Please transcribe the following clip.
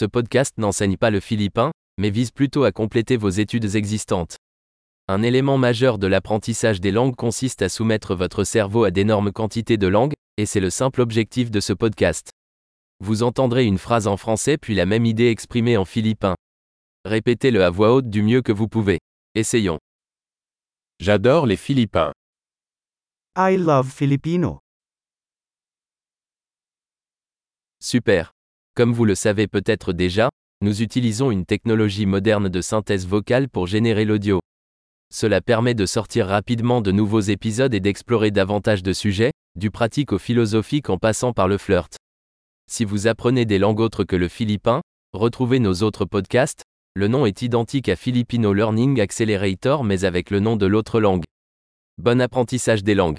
Ce podcast n'enseigne pas le philippin, mais vise plutôt à compléter vos études existantes. Un élément majeur de l'apprentissage des langues consiste à soumettre votre cerveau à d'énormes quantités de langues, et c'est le simple objectif de ce podcast. Vous entendrez une phrase en français puis la même idée exprimée en philippin. Répétez-le à voix haute du mieux que vous pouvez. Essayons. J'adore les Philippins. I love Filipino. Super. Comme vous le savez peut-être déjà, nous utilisons une technologie moderne de synthèse vocale pour générer l'audio. Cela permet de sortir rapidement de nouveaux épisodes et d'explorer davantage de sujets, du pratique au philosophique en passant par le flirt. Si vous apprenez des langues autres que le philippin, retrouvez nos autres podcasts, le nom est identique à Filipino Learning Accelerator mais avec le nom de l'autre langue. Bon apprentissage des langues.